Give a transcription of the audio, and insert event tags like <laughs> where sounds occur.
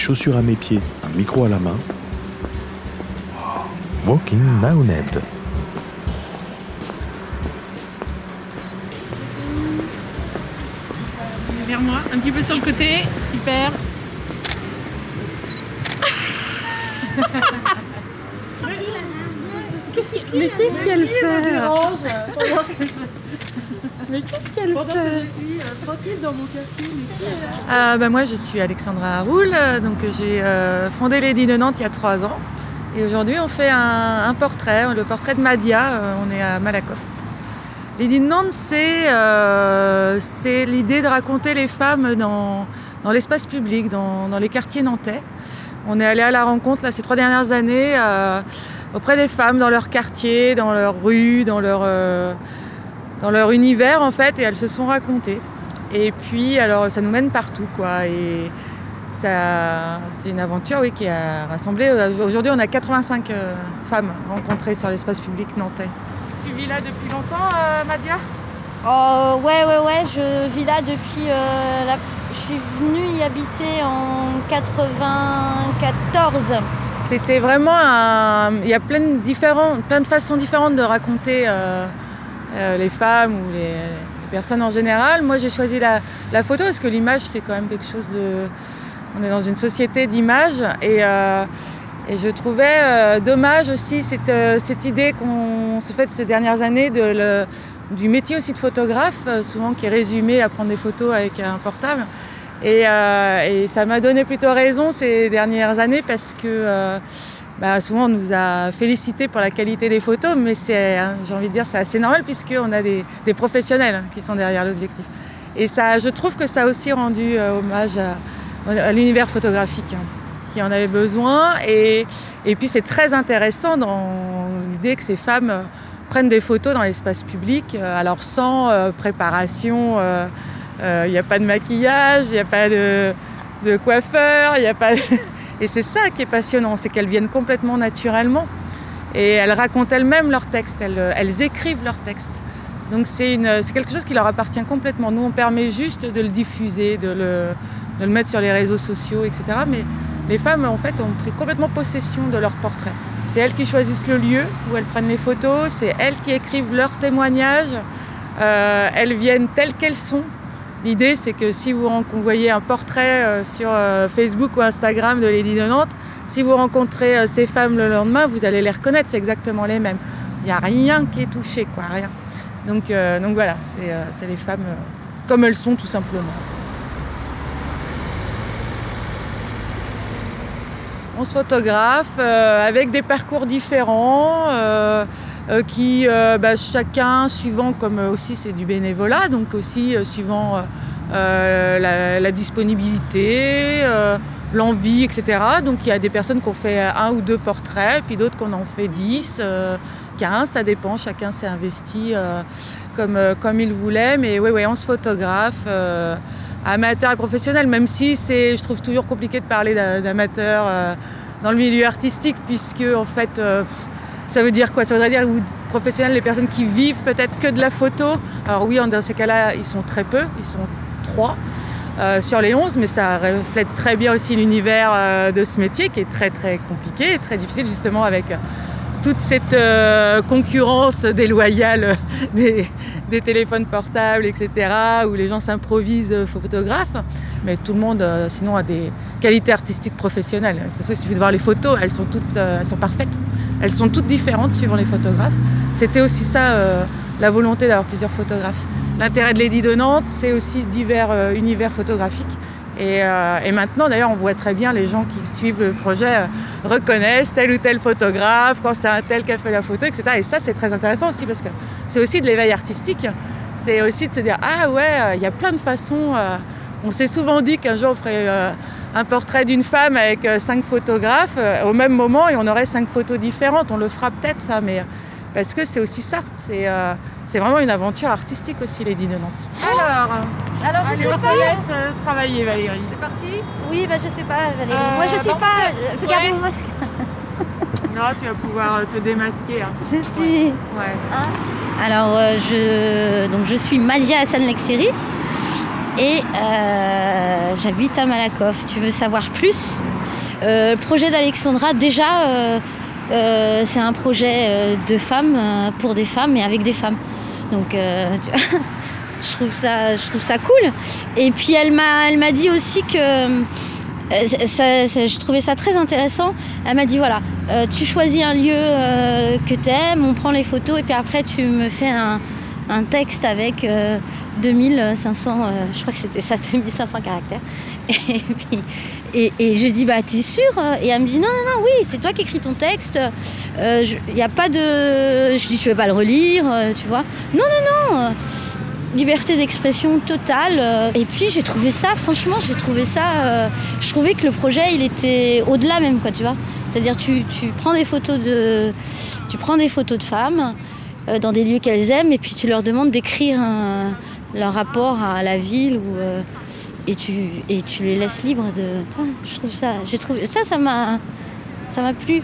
chaussures à mes pieds, un micro à la main. Walking Ned. Vers moi, un petit peu sur le côté, super. <laughs> Mais qu'est-ce qu'elle fait? Mais qu'est-ce qu'elle fait Ah, bah, moi, je suis Alexandra Haroul, euh, donc j'ai euh, fondé Lady de Nantes il y a trois ans. Et aujourd'hui, on fait un, un portrait, le portrait de Madia, euh, on est à Malakoff. Lady de Nantes, c'est euh, l'idée de raconter les femmes dans, dans l'espace public, dans, dans les quartiers nantais. On est allé à la rencontre là, ces trois dernières années euh, auprès des femmes dans leur quartier, dans leur rue, dans leur, euh, dans leur univers en fait, et elles se sont racontées. Et puis, alors, ça nous mène partout, quoi. Et ça, c'est une aventure, oui, qui a rassemblé. euh, Aujourd'hui, on a 85 euh, femmes rencontrées sur l'espace public nantais. Tu vis là depuis longtemps, euh, Madia? Oh, ouais, ouais, ouais, je vis là depuis. euh, la- Je suis venue y habiter en 94. C'était vraiment un... Il y a plein de, différents... plein de façons différentes de raconter euh, euh, les femmes ou les... personnes en général. Moi, j'ai choisi la... photo parce que l'image, c'est quand même quelque chose de... On est dans une société d'images et, euh, je trouvais euh, dommage aussi cette, cette idée qu'on se fait ces dernières années du métier aussi de photographe, souvent qui est résumé à prendre des photos avec un portable. Et, ça m'a donné plutôt raison ces dernières années parce que bah, souvent on nous a félicité pour la qualité des photos, mais c'est, hein, j'ai envie de dire, c'est assez normal puisqu'on a des, professionnels qui sont derrière l'objectif. Et ça, je trouve que ça a aussi rendu euh, hommage à, l'univers photographique hein, qui en avait besoin. Et, puis c'est très intéressant dans l'idée que ces femmes euh, prennent des photos dans l'espace public, euh, alors sans préparation. il n'y a pas de maquillage, il n'y a pas de, de coiffeur, il n'y a pas. Et c'est ça qui est passionnant, c'est qu'elles viennent complètement naturellement. Et elles racontent elles-mêmes leurs textes, elles, elles écrivent leurs textes. Donc c'est quelque chose qui leur appartient complètement. Nous, on permet juste de le diffuser, de le, de le mettre sur les réseaux sociaux, etc. Mais les femmes, en fait, ont pris complètement possession de leur portrait. C'est elles qui choisissent le lieu où elles prennent les photos, c'est elles qui écrivent leurs témoignages. Euh, elles viennent telles qu'elles sont. L'idée, c'est que si vous, ren- vous voyez un portrait euh, sur euh, Facebook ou Instagram de Lady de Nantes, si vous rencontrez euh, ces femmes le lendemain, vous allez les reconnaître, c'est exactement les mêmes. Il n'y a rien qui est touché, quoi, rien. Donc, voilà, c'est les femmes comme elles sont, tout simplement. On se photographe avec des parcours différents, euh, qui euh, bah, chacun suivant comme euh, aussi c'est du bénévolat, donc aussi suivant la, disponibilité, l'envie, etc. Donc il y a des personnes qui ont fait un ou deux portraits, puis d'autres qu'on en fait 10, euh, 15, ça dépend, chacun s'est investi comme, comme il voulait, mais oui, on se photographe. amateur et professionnel, même si c'est, je trouve toujours compliqué de parler d'a- d'amateur dans le milieu artistique, puisque en fait, ça veut dire quoi? Ça voudrait dire ou professionnels, les personnes qui vivent peut-être que de la photo? Alors oui, dans ces cas-là, ils sont très peu, ils sont trois euh, sur les 11, mais ça reflète très bien aussi l'univers euh, de ce métier qui est très très compliqué et très difficile justement avec toute cette euh, concurrence déloyale des, téléphones portables, etc., où les gens s'improvisent photographes. Mais tout le monde, sinon, a des qualités artistiques professionnelles. De toute façon, il suffit de voir les photos, elles sont toutes elles sont parfaites. Elles sont toutes différentes suivant les photographes. C'était aussi ça, euh, la volonté d'avoir plusieurs photographes. L'intérêt de Lady de Nantes, c'est aussi divers euh, univers photographiques. Et, euh, et maintenant, d'ailleurs, on voit très bien les gens qui suivent le projet reconnaissent tel ou tel photographe, quand c'est un tel qui a fait la photo, etc. Et ça, c'est très intéressant aussi parce que c'est aussi de l'éveil artistique. C'est aussi de se dire ah ouais, il y a plein de façons. on s'est souvent dit qu'un jour on ferait un portrait d'une femme avec euh, cinq photographes euh, au même moment et on aurait cinq photos différentes. On le fera peut-être ça, mais parce que c'est aussi ça. C'est euh, vraiment une aventure artistique aussi, les de Nantes. Alors, Alors, je allez, sais on pas. laisse euh, travailler, Valérie. C'est parti? Oui, bah je sais pas, Valérie. Euh, Moi, je sais pas. ouais. Je Regardez mon masque. <laughs> Non, tu vas pouvoir euh, te démasquer. hein. Je suis. Ouais. Alors, euh, je, donc, je suis Madia Hassan Lexeri et euh, j'habite à Malakoff. Tu veux savoir plus? Euh, le projet d'Alexandra, déjà, euh, c'est un projet de femmes pour des femmes et avec des femmes. Donc, <laughs> je trouve ça, je trouve ça cool. Et puis elle m'a, elle m'a dit aussi que je trouvais ça très intéressant. Elle m'a dit voilà, tu choisis un lieu que tu aimes, on prend les photos et puis après tu me fais un, un texte avec euh, 2500, euh, je crois que c'était ça, <laughs> 2500 caractères. Et je dis bah t'es sûre Et elle me dit non non non oui c'est toi qui écris ton texte. Il n'y a pas de, je dis tu veux pas le relire, euh, tu vois Non non non. euh, liberté d'expression totale. euh, Et puis j'ai trouvé ça, franchement, j'ai trouvé ça. euh, je trouvais que le projet, il était au-delà même, quoi, tu vois. C'est-à-dire, tu, tu prends des photos de, tu prends des photos de femmes euh, dans des lieux qu'elles aiment, et puis tu leur demandes d'écrire leur rapport à la ville euh, et tu, les laisses libres de. Je trouve ça. Trouvé ça, ça m'a plu.